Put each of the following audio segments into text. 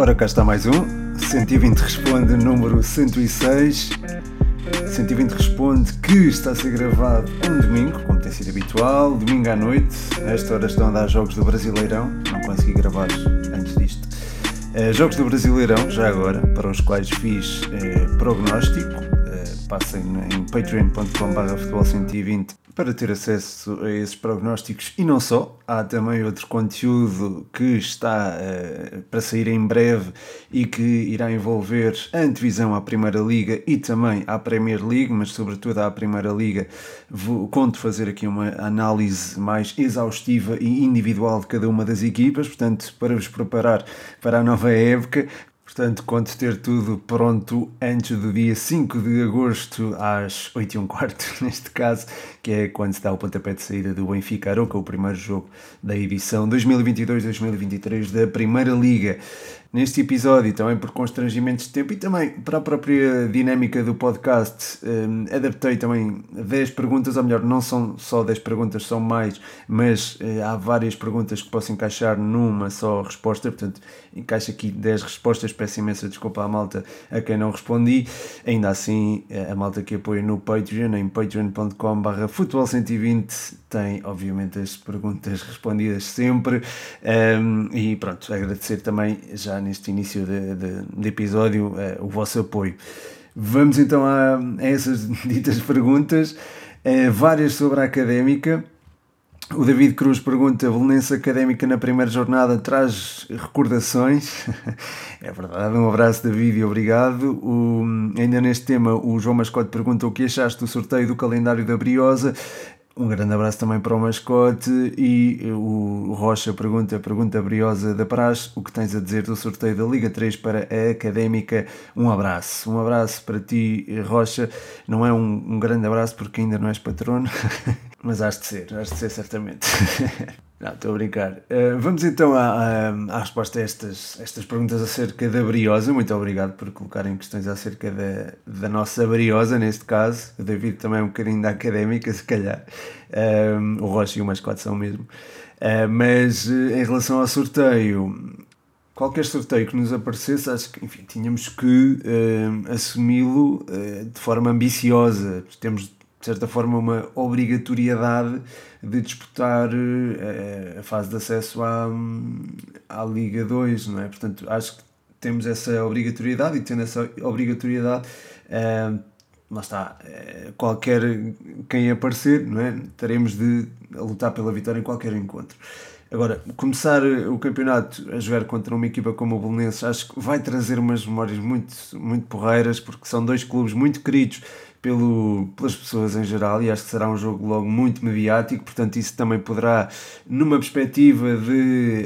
Ora, cá está mais um. 120 responde, número 106. 120 responde que está a ser gravado um domingo, como tem sido habitual, domingo à noite. A esta hora estão a dar jogos do Brasileirão. Não consegui gravar antes disto. Uh, jogos do Brasileirão, já agora, para os quais fiz uh, prognóstico. Uh, passem em patreon.com.br futebol 120 para ter acesso a esses prognósticos e não só. Há também outro conteúdo que está uh, para sair em breve e que irá envolver a antevisão à Primeira Liga e também à Premier League, mas sobretudo à Primeira Liga. Vou, conto fazer aqui uma análise mais exaustiva e individual de cada uma das equipas, portanto, para vos preparar para a nova época. Portanto, conto ter tudo pronto antes do dia 5 de agosto, às 8 e um quarto, neste caso, que é quando se dá o pontapé de saída do Benfica Aroca, o primeiro jogo da edição 2022-2023 da Primeira Liga neste episódio, também por constrangimentos de tempo e também para a própria dinâmica do podcast, um, adaptei também 10 perguntas, ou melhor, não são só 10 perguntas, são mais, mas uh, há várias perguntas que posso encaixar numa só resposta, portanto, encaixo aqui 10 respostas, peço imensa desculpa à malta a quem não respondi, ainda assim, a malta que apoia no Patreon, em patreon.com barra futebol 120 tem, obviamente, as perguntas respondidas sempre, um, e pronto, agradecer também já neste início de, de, de episódio uh, o vosso apoio. Vamos então a, a essas ditas perguntas, uh, várias sobre a académica. O David Cruz pergunta: Belenense Académica na primeira jornada traz recordações? é verdade, um abraço David e obrigado. O, ainda neste tema, o João Mascote pergunta o que achaste do sorteio do calendário da Briosa. Um grande abraço também para o mascote e o Rocha pergunta, pergunta briosa da Praxe, o que tens a dizer do sorteio da Liga 3 para a Académica? Um abraço, um abraço para ti, Rocha. Não é um, um grande abraço porque ainda não és patrono, mas has de ser, has de ser certamente. Não, estou a brincar. Uh, vamos então à, à, à, resposta a estas, estas perguntas acerca da Briosa. Muito obrigado por colocarem questões acerca da, da nossa Briosa, neste caso. O David também é um bocadinho da académica, se calhar. Uh, o Rocha e o Mascote são mesmo. Uh, mas em relação ao sorteio, qualquer sorteio que nos aparecesse, acho que enfim, tínhamos que assumi-lo de forma ambiciosa. Temos de certa forma, uma obrigatoriedade de disputar uh, a fase de acesso à, à Liga 2, não é? Portanto, acho que temos essa obrigatoriedade e tendo essa obrigatoriedade, uh, lá está, uh, qualquer quem aparecer, não é? Teremos de lutar pela vitória em qualquer encontro. Agora, começar o campeonato a jogar contra uma equipa como o Belenenses acho que vai trazer umas memórias muito, muito porreiras, porque são dois clubes muito queridos pelo, pelas pessoas em geral e acho que será um jogo logo muito mediático, portanto isso também poderá, numa perspectiva de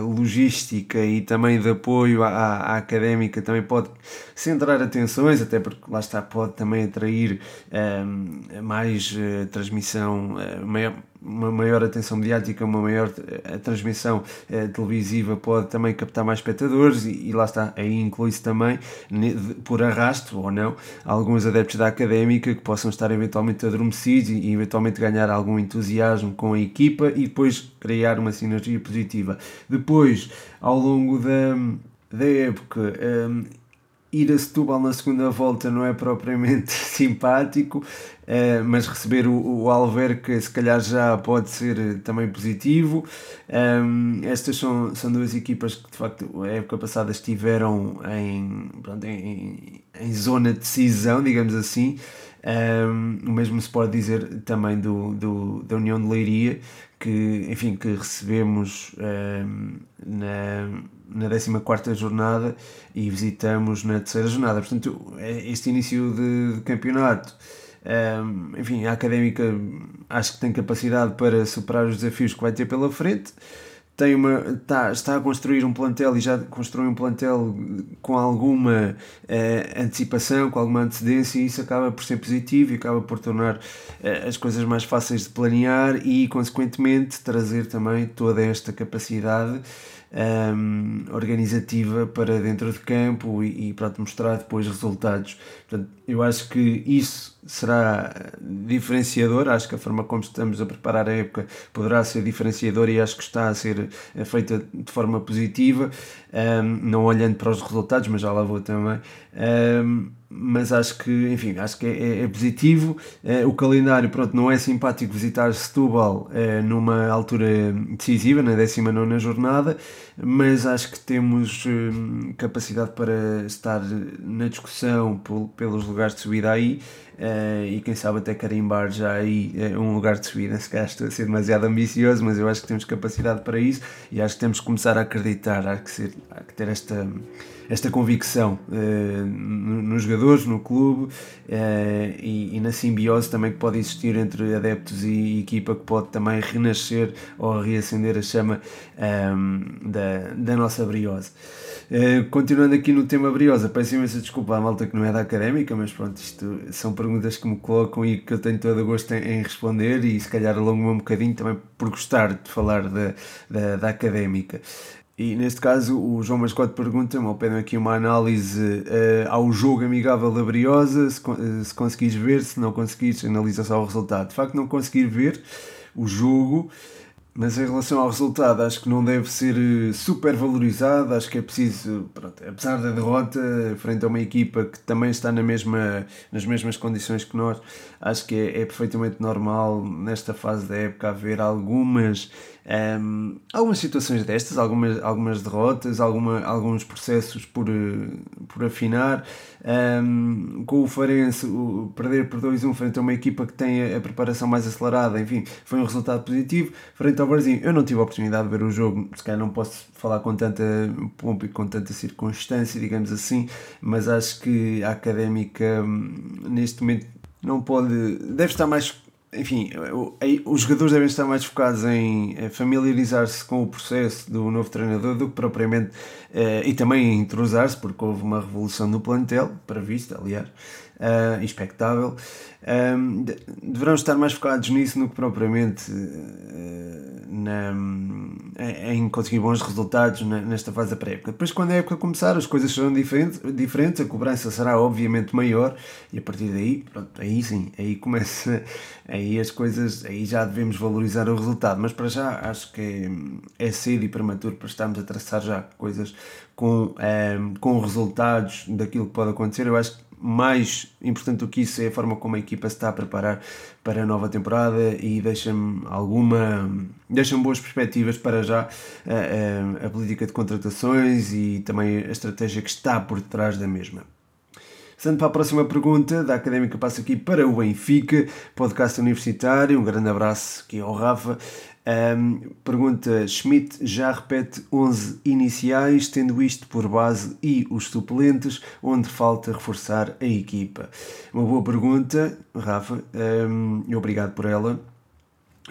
uh, logística e também de apoio à, à, académica, também pode centrar atenções, até porque lá está, pode também atrair uh, mais uh, transmissão, maior, uma maior atenção mediática, uma maior a transmissão eh, televisiva pode também captar mais espectadores e, e lá está, aí inclui-se também, por arrasto ou não, alguns adeptos da académica que possam estar eventualmente adormecidos e, e eventualmente ganhar algum entusiasmo com a equipa e depois criar uma sinergia positiva. Depois, ao longo da, da época, um, ir a Setúbal na segunda volta não é propriamente simpático, uh, mas receber o, Alverca se calhar já pode ser eh, também positivo. Um, estas são, são duas equipas que de facto a época passada estiveram em, pronto, em, em zona de decisão, digamos assim. Um, o mesmo se pode dizer também do, do, da União de Leiria, que, enfim, que recebemos um, na, na 14 jornada e visitamos na terceira jornada. Portanto, é este início de, de campeonato, um, enfim, a Académica acho que tem capacidade para superar os desafios que vai ter pela frente tem uma, está, está a construir um plantel e já construiu um plantel com alguma eh, antecipação, com alguma antecedência, e isso acaba por ser positivo e acaba por tornar eh, as coisas mais fáceis de planear e, consequentemente, trazer também toda esta capacidade um, organizativa para dentro de campo e, e pronto, mostrar depois resultados. Portanto, eu acho que isso será diferenciador. Acho que a forma como estamos a preparar a época poderá ser diferenciador e acho que está a ser feita de forma positiva, um, não olhando para os resultados, mas já lá vou também. Um, mas acho que, enfim, acho que é, é positivo. É, o calendário, pronto, não é simpático visitar Setúbal é, numa altura decisiva, na 19 jornada, mas acho que temos hum, capacidade para estar na discussão pelos lugares de subida aí uh, e quem sabe até carimbar já aí uh, um lugar de subida. Se calhar estou a ser demasiado ambicioso, mas eu acho que temos capacidade para isso e acho que temos que começar a acreditar, há que, ser, há que ter esta, esta convicção uh, nos jogadores, no clube e, e, na simbiose também que pode existir entre adeptos e equipa, que pode também renascer ou reacender a chama um, da, da nossa briose. Uh, continuando aqui no tema Briosa, peço imensa desculpa à malta que não é da académica, mas pronto, isto são perguntas que me colocam e que eu tenho todo o gosto em, em responder e se calhar alongo-me um bocadinho também por gostar de falar da, da, da académica. E neste caso o João Mascote pergunta-me, ou pedem aqui uma análise uh, ao jogo amigável da Briosa, se, se conseguires ver, se não conseguires, analisa só o resultado. De facto, não conseguir ver o jogo mas em relação ao resultado, acho que não deve ser eh, super valorizado. Acho que é preciso, pronto, apesar da derrota, frente a uma equipa que também está na mesma, nas mesmas condições que nós, acho que é, é perfeitamente normal nesta fase da época haver algumas um, algumas situações destas, algumas, algumas derrotas, alguma, alguns processos por, eh, por afinar. Um, com o Farense, o, perder por 2-1 frente a uma equipa que tem a, a, preparação mais acelerada, enfim, foi um resultado positivo. Frente ao Barzinho, eu não tive a oportunidade de ver o jogo, se calhar não posso falar com tanta pompa e com tanta circunstância, digamos assim, mas acho que a académica hum, neste momento não pode, deve estar mais enfim, os jogadores devem estar mais focados em familiarizar-se com o processo do novo treinador do que propriamente eh, e também entrosar-se, porque houve uma revolução no plantel, prevista, aliás, uh, expectável. Um, deverão estar mais focados nisso do que propriamente uh, na, em conseguir bons resultados nesta fase da pré-época. Depois, quando a época começar, as coisas serão diferentes, diferentes, a cobrança será obviamente maior e a partir daí, pronto, aí sim, aí começa, aí as coisas, aí já devemos valorizar o resultado. Mas para já acho que é, é cedo e prematuro para estarmos a traçar já coisas com, um, com resultados daquilo que pode acontecer. Eu acho que mais importante do que isso é a forma como a equipa se está a preparar para a nova temporada e deixa-me alguma deixa-me boas perspectivas para já a, a, a, política de contratações e também a estratégia que está por detrás da mesma. Sendo para a próxima pergunta, da Académica passa aqui para o Benfica, podcast universitário. Um grande abraço aqui ao Rafa. Um, pergunta: Schmidt já repete 11 iniciais, tendo isto por base e os suplentes, onde falta reforçar a equipa? Uma boa pergunta, Rafa, um, obrigado por ela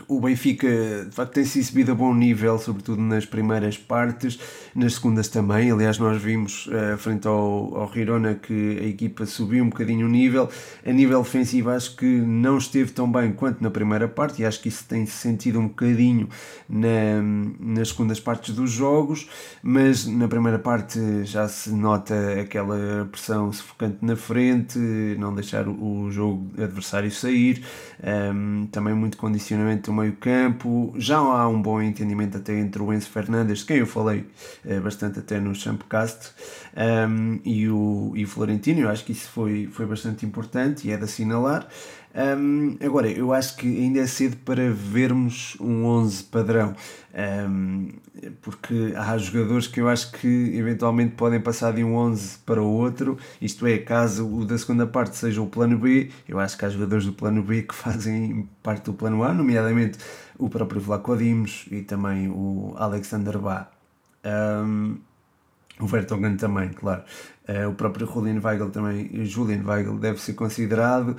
o Benfica de facto tem se exibido a bom nível, sobretudo nas primeiras partes, nas segundas também. Aliás, nós vimos uh, frente ao, ao que a equipa subiu um bocadinho o nível. A nível defensivo, acho que não esteve tão bem quanto na primeira parte, e acho que isso tem se sentido um bocadinho na, nas segundas partes dos jogos. Mas na primeira parte já se nota aquela pressão sufocante na frente, não deixar o jogo adversário sair, um, também muito condicionamento do meio campo, já há um bom entendimento até entre o Enzo Fernandes, de quem eu falei é, bastante até no Champcast, um, e, o, e o Florentino, eu acho que isso foi, foi bastante importante e é de assinalar. Um, agora, eu acho que ainda é cedo para vermos um 11 padrão, um, porque há jogadores que eu acho que eventualmente podem passar de um 11 para o outro, isto é, caso o da segunda parte seja o plano B, eu acho que há jogadores do plano B que fazem parte do plano A, nomeadamente o próprio Vlaco Dimos e também o Alexander Bá. Um, o Vertonghen também, claro. Uh, o próprio Julian Weigl também, Julian Weigl deve ser considerado.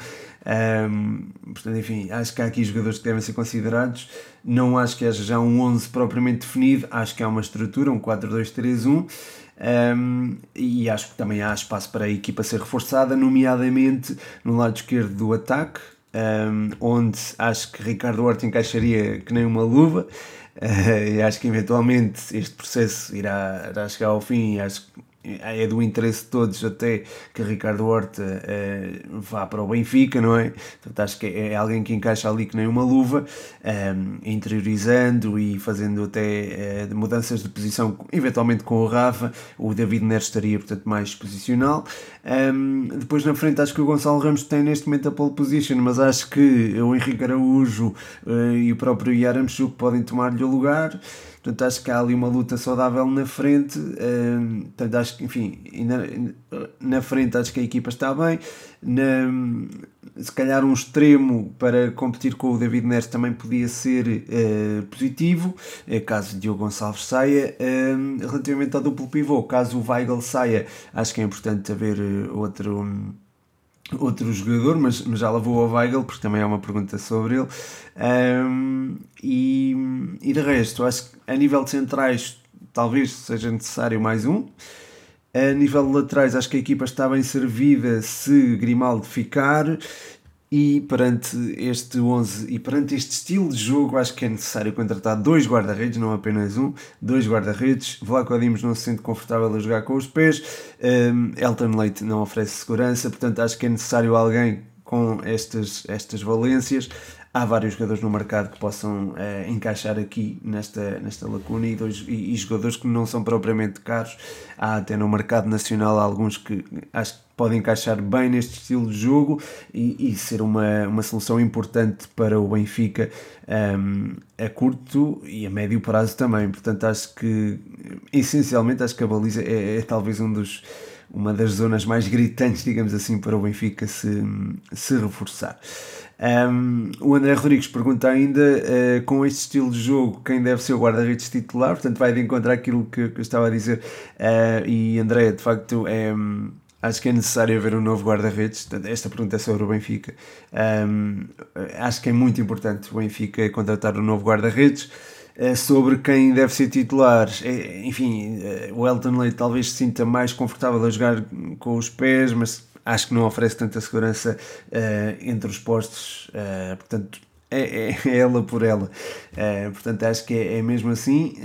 Um, portanto, enfim, acho que há aqui jogadores que devem ser considerados. Não acho que haja já um 11 propriamente definido, acho que há uma estrutura, um 4-2-3-1. Um, e acho que também há espaço para a equipa ser reforçada, nomeadamente no lado esquerdo do ataque, um, onde acho que Ricardo Horta encaixaria que nem uma luva. Uh, e acho que eventualmente este processo irá, irá chegar ao fim e acho que é do interesse de todos até que Ricardo Horta uh, vá para o Benfica, não é? Portanto, acho que é alguém que encaixa ali que nem uma luva, um, interiorizando e fazendo até uh, mudanças de posição, eventualmente com o Rafa. O David Neres estaria, portanto, mais posicional. Um, depois na frente, acho que o Gonçalo Ramos tem neste momento a pole position, mas acho que o Henrique Araújo uh, e o próprio Yaramchuk podem tomar-lhe o lugar. Portanto, acho que há ali uma luta saudável na frente. Uh, portanto, acho que, enfim, na, na frente acho que a equipa está bem. Na, se calhar um extremo para competir com o David Neres também podia ser uh, positivo, é caso Diogo Gonçalves saia. Uh, relativamente ao duplo pivô, caso o Weigl saia, acho que é importante haver outro. Um, outro jogador, mas, mas já lavou ao Weigl, porque também é uma pergunta sobre ele. Um, e, e de resto, acho que a nível de centrais talvez seja necessário mais um. A nível de laterais, acho que a equipa está bem servida se Grimaldo ficar. E perante este 11 e perante este estilo de jogo, acho que é necessário contratar dois guarda-redes, não apenas um, dois guarda-redes. Vlaco Dimos não se sente confortável a jogar com os pés, um, Elton Leite não oferece segurança, portanto acho que é necessário alguém com estas, estas valências há vários jogadores no mercado que possam uh, encaixar aqui nesta, nesta lacuna e, dois, e, e, jogadores que não são propriamente caros. Há até no mercado nacional alguns que acho que podem encaixar bem neste estilo de jogo e, e ser uma, uma solução importante para o Benfica um, ehm, a curto e a médio prazo também. Portanto, acho que essencialmente acho que a baliza é, é talvez um dos uma das zonas mais gritantes, digamos assim, para o Benfica se, se reforçar. Um, o André Rodrigues pergunta ainda, uh, com este estilo de jogo, quem deve ser o guarda-redes titular? Portanto, vai de encontrar aquilo que, que eu estava a dizer. Uh, e André, de facto, é, acho que é necessário haver um novo guarda-redes. Esta pergunta é sobre o Benfica. Um, acho que é muito importante o Benfica contratar um novo guarda-redes. Uh, sobre quem deve ser titular, é, enfim, o Elton Leite talvez se sinta mais confortável a jogar com os pés, mas acho que não oferece tanta segurança uh, entre os postos, uh, portanto é, é, é, ela por ela. Uh, portanto, acho que é, é mesmo assim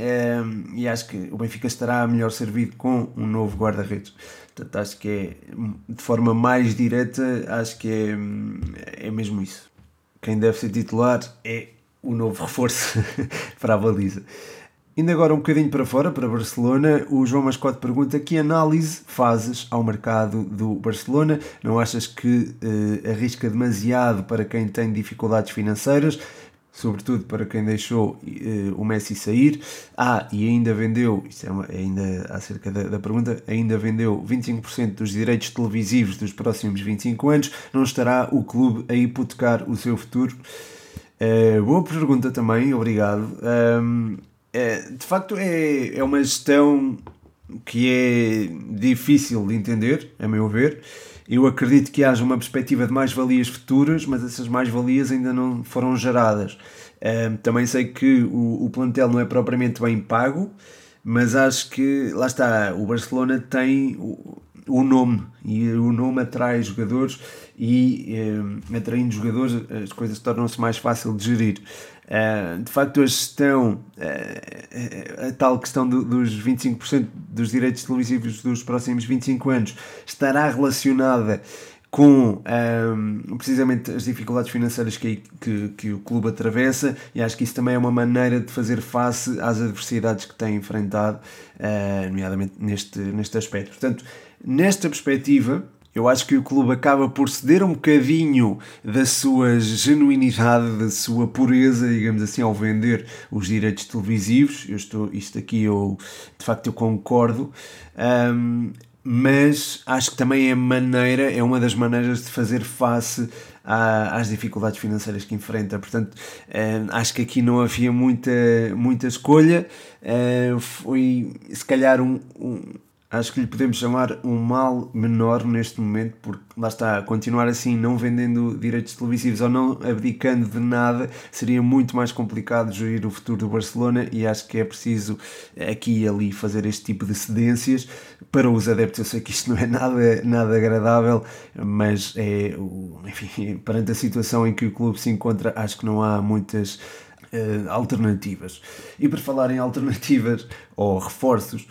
e acho que o Benfica estará melhor servido com um novo guarda-redes. Portanto, acho que é de forma mais direta, acho que é, é mesmo isso. Quem deve ser titular é o novo reforço para a baliza. Indo agora um bocadinho para fora, para Barcelona, o João Mascote pergunta que análise fazes ao mercado do Barcelona? Não achas que uh, arrisca demasiado para quem tem dificuldades financeiras? Sobretudo para quem deixou uh, o Messi sair. Ah, e ainda vendeu, isto é uma, ainda acerca da, da pergunta, ainda vendeu 25% dos direitos televisivos dos próximos 25 anos. Não estará o clube a hipotecar o seu futuro? Uh, boa pergunta também, obrigado. Um, é, de facto é, é uma gestão que é difícil de entender, a meu ver. Eu acredito que haja uma perspectiva de mais-valias futuras, mas essas mais-valias ainda não foram geradas. Um, também sei que o, o plantel não é propriamente bem pago, mas acho que, lá está, o Barcelona tem o, o nome e o nome atrai jogadores e um, atraindo jogadores as coisas tornam-se mais fácil de gerir. Uh, de facto, a gestão, uh, a tal questão do, dos 25% dos direitos televisivos dos próximos 25 anos estará relacionada com um, precisamente as dificuldades financeiras que, que, o clube atravessa e acho que isso também é uma maneira de fazer face às adversidades que tem enfrentado, nomeadamente neste, neste aspecto. Portanto, nesta perspectiva, eu acho que o clube acaba por ceder um bocadinho da sua genuinidade, da sua pureza, digamos assim, ao vender os direitos televisivos. Eu estou, isto aqui eu de facto eu concordo. Um, mas acho que também é maneira, é uma das maneiras de fazer face às dificuldades financeiras que enfrenta. Portanto, acho que aqui não havia muita, muita escolha. foi se calhar um, um acho que lhe podemos chamar um mal menor neste momento, porque lá está, continuar assim, não vendendo direitos televisivos ou não abdicando de nada, seria muito mais complicado gerir o futuro do Barcelona e acho que é preciso aqui e ali fazer este tipo de cedências. Para os adeptos, eu sei que isto não é nada, nada agradável, mas é, enfim, perante a situação em que o clube se encontra, acho que não há muitas uh, alternativas. E por falar em alternativas ou reforços.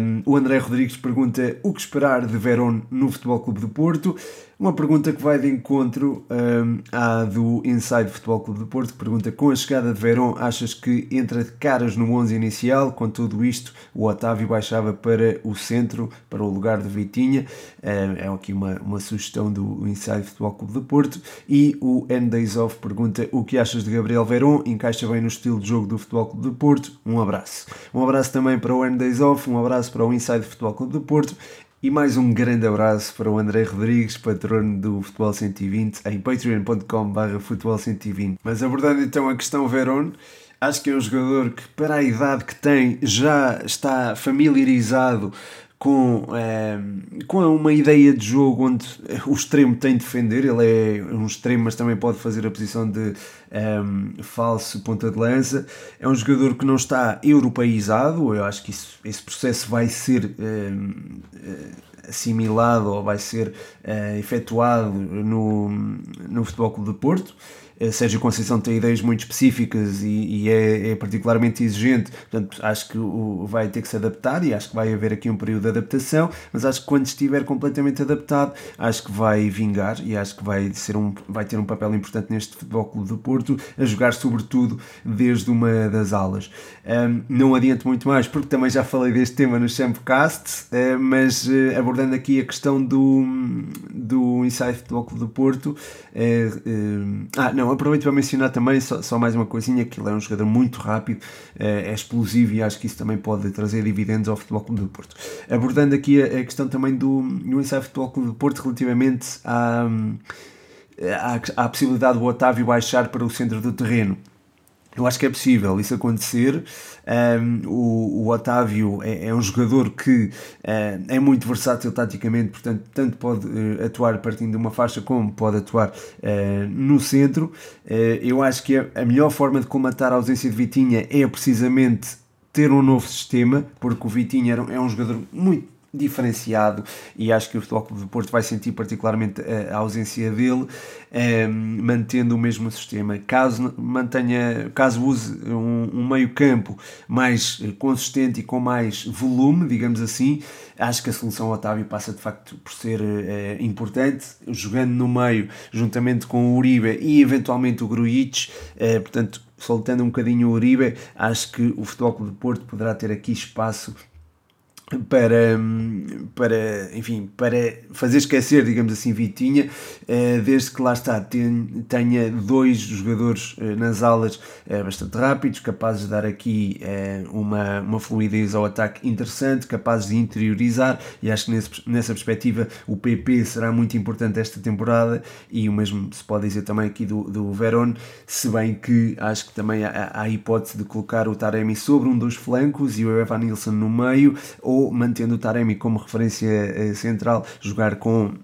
Um, o André Rodrigues pergunta o que esperar de Verón no Futebol Clube do Porto. Uma pergunta que vai de encontro um, à do Inside Futebol Clube do Porto, que pergunta com a chegada de Verón, achas que entra de caras no 11 inicial? Com tudo isto, o Otávio baixava para o centro, para o lugar de Vitinha. Um, é aqui uma, uma sugestão do Inside Futebol Clube do Porto. E o N Days Off pergunta o que achas de Gabriel Verón? Encaixa bem no estilo de jogo do Futebol Clube do Porto? Um abraço. Um também para o N Days Off, um abraço para o Inside Futebol Clube do Porto e mais um grande abraço para o André Rodrigues, patrono do Futebol 120, em patreon.com.br futebol 120. Mas abordando então a questão Verón, acho que é um jogador que, para a idade que tem, já está familiarizado com, é, com uma ideia de jogo onde o extremo tem de defender, ele é um extremo, mas também pode fazer a posição de é, falso ponta de lança. É um jogador que não está europeizado, eu acho que isso, esse processo vai ser é, assimilado ou vai ser efetuado no, no Futebol Clube de Porto. Eh, Sérgio Conceição tem ideias muito específicas e, e é, é, particularmente exigente, portanto acho que o, vai ter que se adaptar e acho que vai haver aqui um período de adaptação, mas acho que quando estiver completamente adaptado, acho que vai vingar e acho que vai, ser um, vai ter um papel importante neste Futebol Clube do Porto, a jogar sobretudo desde uma das alas. Um, não adianto muito mais, porque também já falei deste tema no Champcast, uh, mas uh, abordando aqui a questão do, do Inside Futebol Clube do Porto, uh, ah, não, aproveito para mencionar também só, só, mais uma coisinha, que ele é um jogador muito rápido, é, é explosivo e acho que isso também pode trazer dividendos ao Futebol Clube do Porto. Abordando aqui a, questão também do, do Inside Futebol Clube do Porto relativamente à, à, à possibilidade do Otávio baixar para o centro do terreno. Eu acho que é possível isso acontecer. Um, o, o, Otávio é, é, um jogador que uh, é muito versátil taticamente, portanto, tanto pode uh, atuar partindo de uma faixa como pode atuar uh, no centro. eu acho que a, a melhor forma de comatar a ausência de Vitinha é precisamente ter um novo sistema, porque o Vitinha é um jogador muito diferenciado e acho que o Futebol Clube do Porto vai sentir particularmente a, ausência dele, eh, mantendo o mesmo sistema. Caso mantenha, caso use um, um meio campo mais consistente e com mais volume, digamos assim, acho que a solução Otávio passa de facto por ser eh, importante, jogando no meio juntamente com o Uribe e eventualmente o Grujic, eh, portanto soltando um bocadinho o Uribe, acho que o Futebol Clube do Porto poderá ter aqui espaço para, para, enfim, para fazer esquecer, digamos assim, Vitinha, eh, desde que lá está, tenha dois jogadores eh, nas alas eh, bastante rápidos, capazes de dar aqui uma, uma fluidez ao ataque interessante, capazes de interiorizar, e acho que nesse, nessa perspectiva o PP será muito importante esta temporada, e o mesmo se pode dizer também aqui do, do Verón, se bem que acho que também há, a hipótese de colocar o Taremi sobre um dos flancos e o Evan Nilsson no meio, ou mantendo o Taremi como referência eh, central, jogar com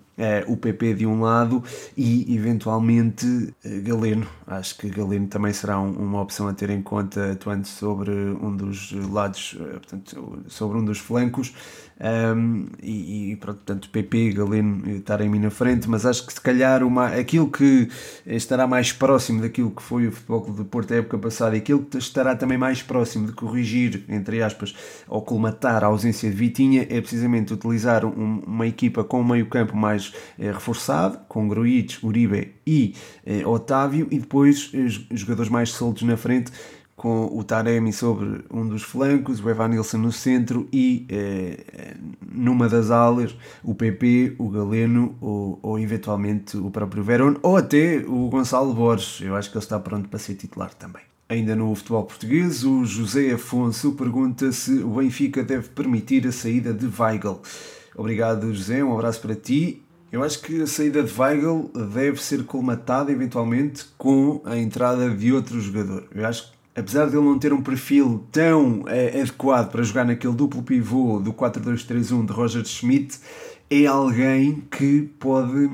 o PP de um lado e eventualmente eh, Galeno. Acho que Galeno também será um, uma opção a ter em conta atuando sobre um dos lados, portanto, sobre um dos flancos. Um, e, e portanto PP, Galeno estarem na frente, mas acho que se calhar uma, aquilo que estará mais próximo daquilo que foi o Futebol do Porto a época passada e aquilo que estará também mais próximo de corrigir, entre aspas, ou colmatar a ausência de Vitinha é precisamente utilizar um, uma equipa com um meio campo eh, reforçado, com Gruitch, Uribe e eh, Otávio e depois eh, jogadores mais soltos na frente com o Taremi sobre um dos flancos, o Evanilson no centro e eh, numa das alas o PP, o Galeno ou, ou eventualmente o próprio Verón ou até o Gonçalo Borges. Eu acho que ele está pronto para ser titular também. Ainda no futebol português, o José Afonso pergunta se o Benfica deve permitir a saída de Weigl. Obrigado, José. Um abraço para ti. Eu acho que a saída de Weigl deve ser colmatada eventualmente com a entrada de outro jogador. Eu acho que apesar de ele não ter um perfil tão é, adequado para jogar naquele duplo pivô do 4-2-3-1 de Roger Schmidt, é alguém que pode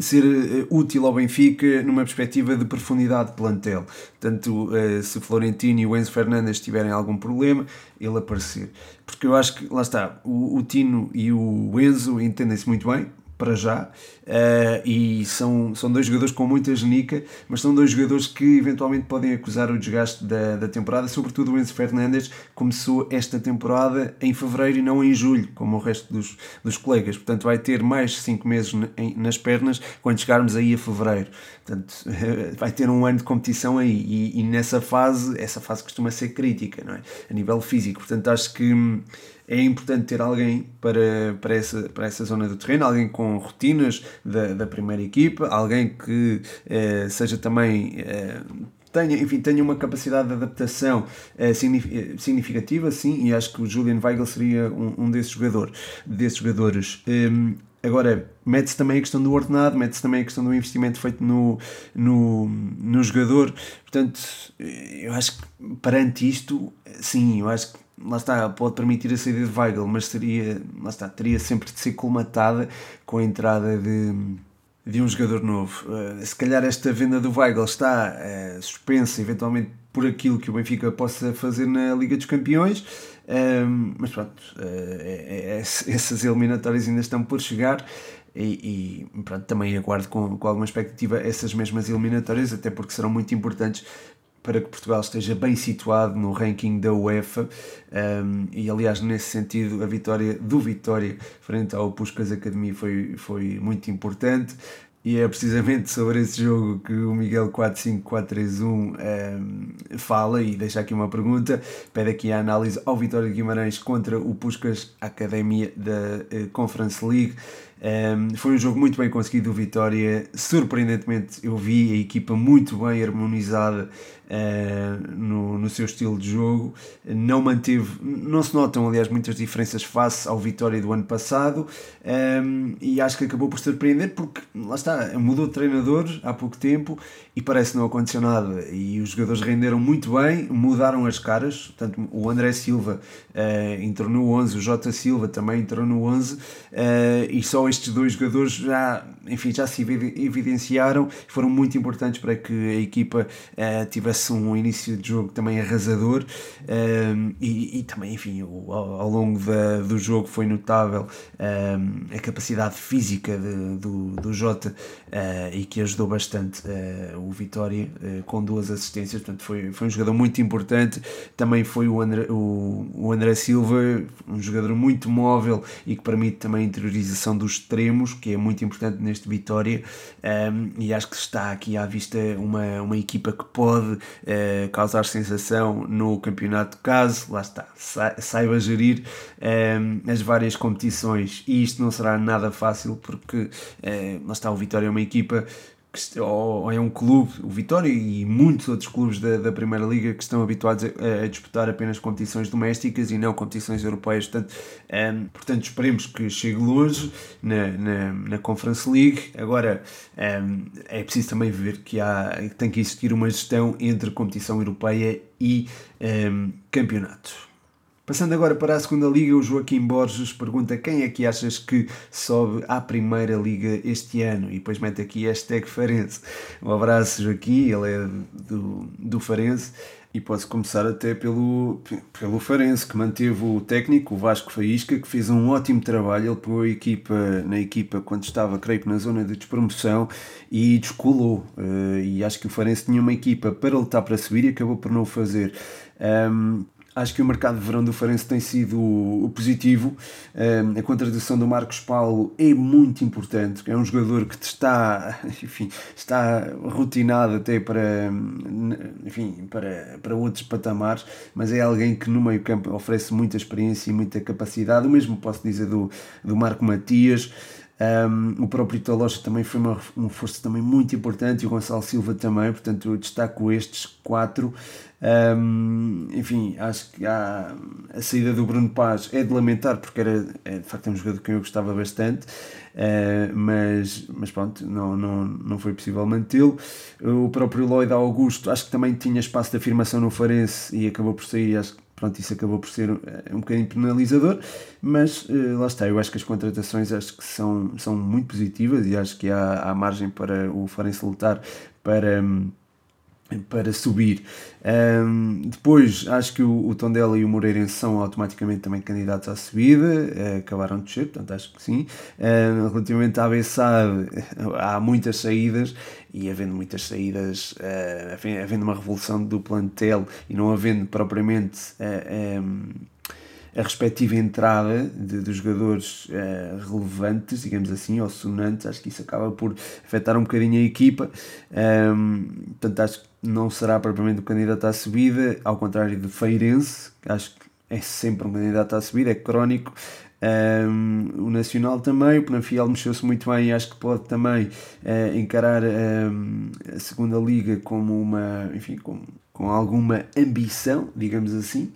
ser eh, útil ao Benfica numa perspectiva de profundidade de plantel. Tanto uh, se Florentino e o Enzo Fernandes tiverem algum problema, ele aparecer. Porque eu acho que, lá está, o, o Tino e o Enzo entendem-se muito bem, para já, uh, e são, são dois jogadores com muita genica, mas são dois jogadores que eventualmente podem acusar o desgaste da, da temporada, sobretudo o Enzo Fernandes começou esta temporada em fevereiro e não em julho, como o resto dos, dos colegas, portanto vai ter mais 5 meses nas pernas quando chegarmos aí a fevereiro, portanto vai ter um ano de competição aí, e, e nessa fase, essa fase costuma ser crítica, não é? a nível físico, portanto acho que hum, é importante ter alguém para, para, essa, para essa zona do terreno, alguém com rotinas da, da primeira equipa, alguém que eh, seja também. Eh, tenha, enfim, tenha uma capacidade de adaptação eh, significativa, sim, e acho que o Julian Weigl seria um, um desses, jogador, desses jogadores. Um, Agora, mete-se também a questão do ordenado, mete-se também a questão do investimento feito no, no, no jogador. Portanto, eu acho que perante isto, sim, eu acho que lá está, pode permitir a saída de Weigl, mas seria, lá está, teria sempre de ser colmatada com a entrada de, de um jogador novo. Uh, se calhar esta venda do Weigl está uh, suspensa eventualmente por aquilo que o Benfica possa fazer na Liga dos Campeões, uh, mas pronto, é, é, essas eliminatórias ainda estão por chegar. E, e pronto, também aguardo com, com alguma expectativa essas mesmas eliminatórias, até porque serão muito importantes para que Portugal esteja bem situado no ranking da UEFA um, e aliás nesse sentido a vitória do Vitória frente ao Puskas Academy foi, foi muito importante e é precisamente sobre esse jogo que o Miguel 45431 um, fala e deixa aqui uma pergunta. Pede aqui a análise ao Vitória de Guimarães contra o Puskas Academia da uh, Conference League. Um, foi um jogo muito bem conseguido do Vitória. Surpreendentemente, eu vi a equipa muito bem harmonizada uh, no, no seu estilo de jogo. Não manteve, não se notam, aliás, muitas diferenças face ao Vitória do ano passado. Um, e acho que acabou por surpreender porque, lá está, mudou de treinador há pouco tempo e parece que não aconteceu nada. E os jogadores renderam muito bem, mudaram as caras. Portanto, o André Silva uh, entrou no 11, o Jota Silva também entrou no 11 uh, e só estes dois jogadores já, enfim, já se evidenciaram foram muito importantes para que a equipa uh, tivesse um início de jogo também arrasador um, e, e, também, enfim, ao, ao, longo da, do jogo foi notável um, a capacidade física de, do, do Jota uh, e que ajudou bastante uh, o Vitória com duas assistências, portanto foi, foi um jogador muito importante, também foi o André, o, o André Silva, um jogador muito móvel e que permite também a interiorização dos extremos, que é muito importante neste Vitória, um, e acho que está aqui à vista uma, uma equipa que pode uh, causar sensação no campeonato, caso, lá está, saiba gerir um, as várias competições, e isto não será nada fácil, porque uh, lá está, o Vitória é uma equipa ou é um clube, o Vitória e muitos outros clubes da, da Primeira Liga que estão habituados a, a, disputar apenas competições domésticas e não competições europeias. Portanto, um, ehm, portanto esperemos que chegue longe na, na, na Conference League. Agora, um, ehm, é preciso também ver que há, tem que existir uma gestão entre competição europeia e um, ehm, campeonato. Passando agora para a segunda liga, o Joaquim Borges pergunta quem é que achas que sobe à primeira liga este ano? E depois mete aqui hashtag Farense. Um abraço, Joaquim, ele é do, do Farense. E posso começar até pelo, pelo Farense, que manteve o técnico, o Vasco Faísca, que fez um ótimo trabalho. Ele pôs a equipa na equipa quando estava, creio na zona de despromoção, e descolou. Uh, e acho que o Farense tinha uma equipa para lutar para subir e acabou por não o fazer. Um, Acho que o mercado de verão do Farense tem sido positivo. A contratação do Marcos Paulo é muito importante. É um jogador que está, enfim, está rotinado até para, enfim, para, para outros patamares, mas é alguém que no meio campo oferece muita experiência e muita capacidade. O mesmo posso dizer do, do Marco Matias. Um, o próprio Talocha também foi uma, um força também muito importante e o Gonçalo Silva também, portanto eu destaco estes quatro. Um, enfim, acho que há, a saída do Bruno Paz é de lamentar porque era é, de facto um jogador que eu gostava bastante, uh, mas, mas pronto, não, não, não foi possível mantê-lo. O próprio Lloyd Augusto acho que também tinha espaço de afirmação no Farense e acabou por sair, acho que pronto, isso acabou por ser eh, um bocadinho penalizador, mas uh, lá está, eu acho que as contratações acho que são, são muito positivas e acho que há, há margem para o Farense lutar para, um, para subir. Um, depois, acho que o, o Tondela e o Moreirense são automaticamente também candidatos à subida, uh, acabaram de descer, portanto acho que sim. Relativamente à Bessade, há muitas saídas e havendo muitas saídas, uh, havendo uma revolução do plantel e não havendo propriamente um, a respectiva entrada de, dos jogadores uh, relevantes, digamos assim, ou sonantes, acho que isso acaba por afetar um bocadinho a equipa. Um, portanto, acho que não será propriamente o candidato à subida, ao contrário do Feirense, que acho que é sempre um candidato à subida, é crónico. Um, o Nacional também, o Penafiel mexeu-se muito bem e acho que pode também uh, encarar um, a segunda liga como uma, enfim, com, com alguma ambição, digamos assim.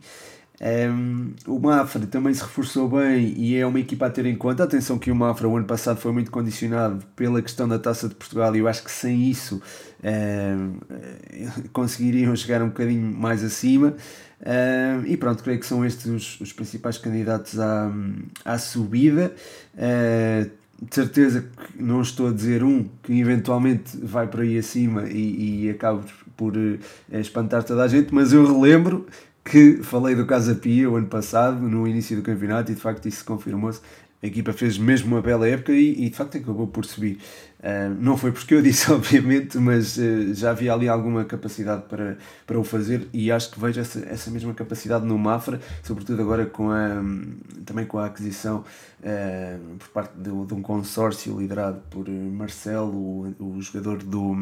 Um, o Mafra também se reforçou bem e é uma equipa a ter em conta. Atenção que o Mafra o ano passado foi muito condicionado pela questão da Taça de Portugal e eu acho que sem isso um, conseguiriam chegar um bocadinho mais acima. Um, e pronto, creio que são estes os, os principais candidatos à, à subida. Uh, de certeza que não estou a dizer um que eventualmente vai para aí acima e, e acaba por uh, espantar toda a gente, mas eu relembro que falei do Casa Pia o ano passado, no início do campeonato, e de facto isso confirmou-se. A equipa fez mesmo uma bela época e, e de facto acabou por subir. Uh, não foi porque eu disse, obviamente, mas uh, já havia ali alguma capacidade para, para o fazer e acho que vejo essa, essa mesma capacidade no Mafra, sobretudo agora com a, também com a aquisição uh, por parte de, de, um consórcio liderado por Marcelo, o, o jogador do,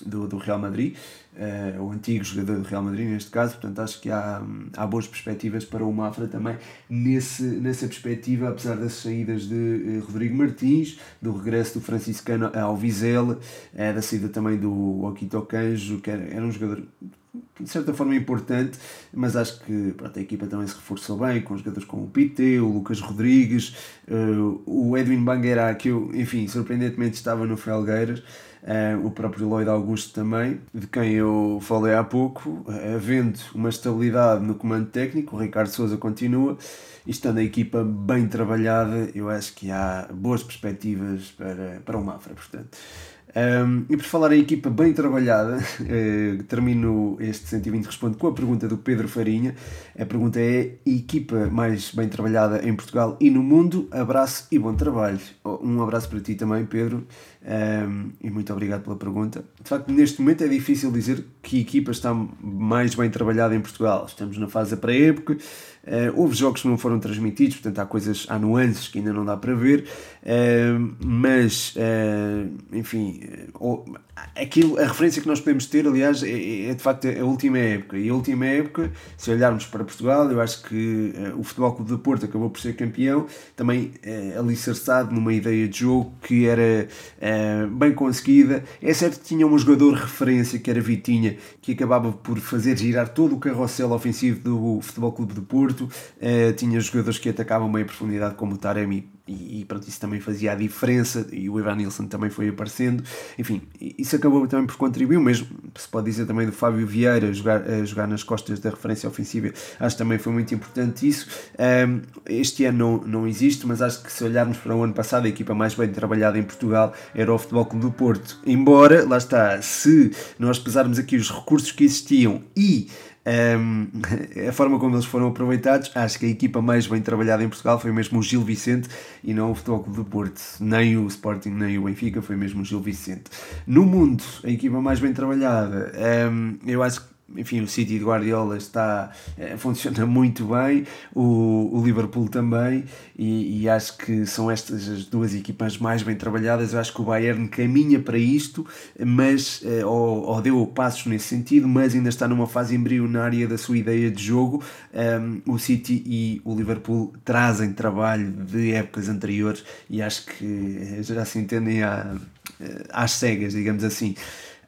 do, do Real Madrid, uh, o antigo jogador do Real Madrid neste caso, portanto acho que há, há boas perspectivas para o Mafra também nesse, nessa perspectiva, apesar das saídas de uh, Rodrigo Martins, do regresso do franciscano ao Vizela, uh, da saída também do Okito Canjo, que era, era um jogador de certa forma importante, mas acho que pronto, a equipa também se reforçou bem, com jogadores como o Pite, o Lucas Rodrigues, uh, o Edwin Bangueira, que eu, enfim, surpreendentemente estava no Felgueiras, o próprio Lloyd Augusto também, de quem eu falei há pouco, uh, havendo uma estabilidade no comando técnico, o Ricardo Souza continua, e estando a equipa bem trabalhada, eu acho que há boas perspectivas para, para o Mafra, portanto. Um, e por falar em equipa bem trabalhada, uh, termino este 120 Responde com a pergunta do Pedro Farinha. A pergunta é: equipa mais bem trabalhada em Portugal e no mundo? Abraço e bom trabalho. Um abraço para ti também, Pedro, um, e muito obrigado pela pergunta. De facto, neste momento é difícil dizer que equipa está mais bem trabalhada em Portugal. Estamos na fase pré-época. Uh, houve jogos que não foram transmitidos, portanto há coisas, há nuances que ainda não dá para ver, uh, mas uh, enfim, aquilo, a referência que nós podemos ter, aliás, é, é, de facto a última época. E a última época, se olharmos para Portugal, eu acho que o Futebol Clube de Porto acabou por ser campeão, também alicerçado numa ideia de jogo que era bem conseguida. É certo que tinha um jogador referência que era Vitinha, que acabava por fazer girar todo o carrossel ofensivo do Futebol Clube de Porto uh, tinha jogadores que atacavam meio profundidade, como o Taremi, e, pronto, isso também fazia a diferença, e o Ivan Nilsson também foi aparecendo, enfim, isso acabou também por contribuir, mesmo se pode dizer também do Fábio Vieira jogar, a jogar nas costas da referência ofensiva, acho que também foi muito importante isso. Um, este ano não, não existe, mas acho que se olharmos para o ano passado, a equipa mais bem trabalhada em Portugal era o Futebol Clube do Porto, embora, lá está, se nós pesarmos aqui os recursos que existiam e um, a forma como eles foram aproveitados, acho que a equipa mais bem trabalhada em Portugal foi mesmo o Gil Vicente e não o Futebol Clube do Porto, nem o Sporting, nem o Benfica, foi mesmo o Gil Vicente. No mundo, a equipa mais bem trabalhada, um, eu acho que enfim, o City de Guardiola está, é, funciona muito bem, o, o Liverpool também, e, e, acho que são estas as duas equipas mais bem trabalhadas. Eu acho que o Bayern caminha para isto, mas é, ou, ou, deu passos nesse sentido, mas ainda está numa fase embrionária da sua ideia de jogo. Um, o City e o Liverpool trazem trabalho de épocas anteriores e acho que já se entendem à, às cegas, digamos assim.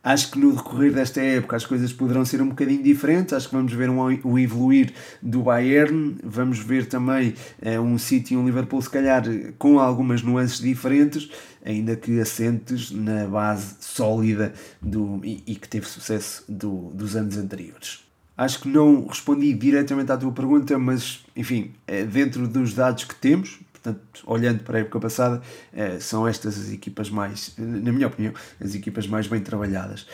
Acho que no decorrer desta época as coisas poderão ser um bocadinho diferentes. Acho que vamos ver um, o evoluir do Bayern, vamos ver também uh, um City e um Liverpool, se calhar com algumas nuances diferentes, ainda que assentes na base sólida do, e, e que teve sucesso do, dos anos anteriores. Acho que não respondi diretamente à tua pergunta, mas enfim, é dentro dos dados que temos, Portanto, olhando para a época passada, uh, são estas as equipas mais, na minha opinião, as equipas mais bem trabalhadas.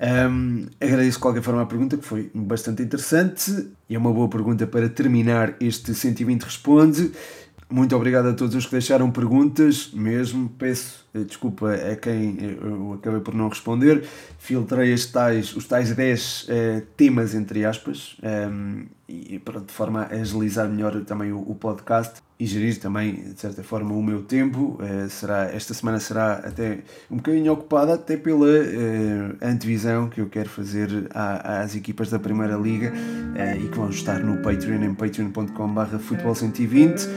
Um, agradeço de qualquer forma a pergunta, que foi bastante interessante e é uma boa pergunta para terminar este 120 Responde. Muito obrigado a todos os que deixaram perguntas, mesmo. Peço eh, desculpa a quem eh, eu acabei por não responder. Filtrei as tais, os tais 10 eh, temas, entre aspas, um, e pronto, de forma a agilizar melhor também o, o, podcast e gerir também, de certa forma, o meu tempo. Uh, será, esta semana será até um bocadinho ocupada, até pela uh, antevisão que eu quero fazer à, às equipas da Primeira Liga e que vão estar no Patreon, em patreon.com.br futebol120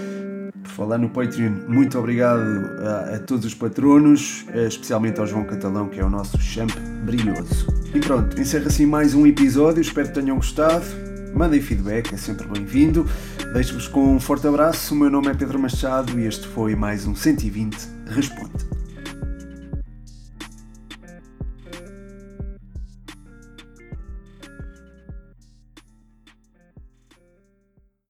por falar no Patreon, muito obrigado a, a, todos os patronos, especialmente ao João Catalão, que é o nosso champ brilhoso. E pronto, encerra assim mais um episódio, espero que tenham gostado. Mandem feedback, é sempre bem-vindo. Deixo-vos com um forte abraço. O meu nome é Pedro Machado e este foi mais um 120 Responde.